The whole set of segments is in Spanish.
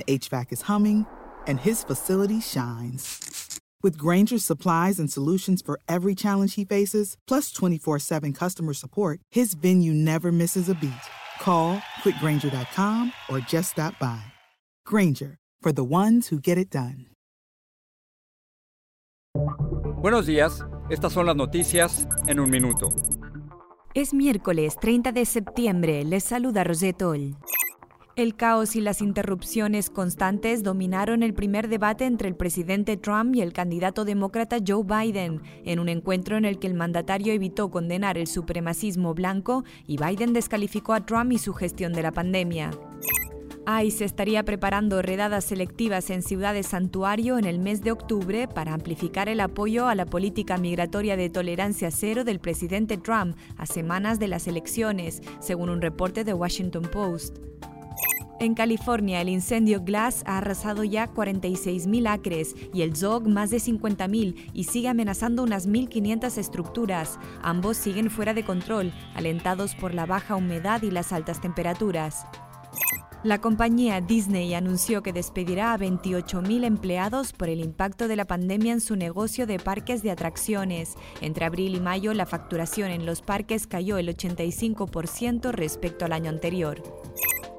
the HVAC is humming, and his facility shines. With Granger's supplies and solutions for every challenge he faces, plus 24 7 customer support, his venue never misses a beat. Call quickgranger.com or just stop by. Granger, for the ones who get it done. Buenos días, estas son las noticias en un minuto. Es miércoles 30 de septiembre, les saluda Rosetol. El caos y las interrupciones constantes dominaron el primer debate entre el presidente Trump y el candidato demócrata Joe Biden, en un encuentro en el que el mandatario evitó condenar el supremacismo blanco y Biden descalificó a Trump y su gestión de la pandemia. ICE estaría preparando redadas selectivas en ciudades santuario en el mes de octubre para amplificar el apoyo a la política migratoria de tolerancia cero del presidente Trump a semanas de las elecciones, según un reporte de Washington Post. En California, el incendio Glass ha arrasado ya 46.000 acres y el Zog más de 50.000 y sigue amenazando unas 1.500 estructuras. Ambos siguen fuera de control, alentados por la baja humedad y las altas temperaturas. La compañía Disney anunció que despedirá a 28.000 empleados por el impacto de la pandemia en su negocio de parques de atracciones. Entre abril y mayo, la facturación en los parques cayó el 85% respecto al año anterior.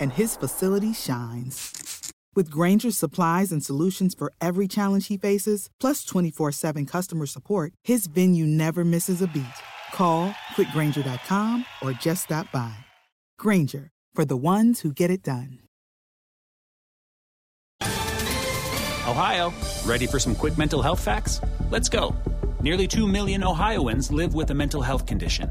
and his facility shines. With Granger's supplies and solutions for every challenge he faces, plus 24 7 customer support, his venue never misses a beat. Call quickgranger.com or just stop by. Granger, for the ones who get it done. Ohio, ready for some quick mental health facts? Let's go. Nearly 2 million Ohioans live with a mental health condition.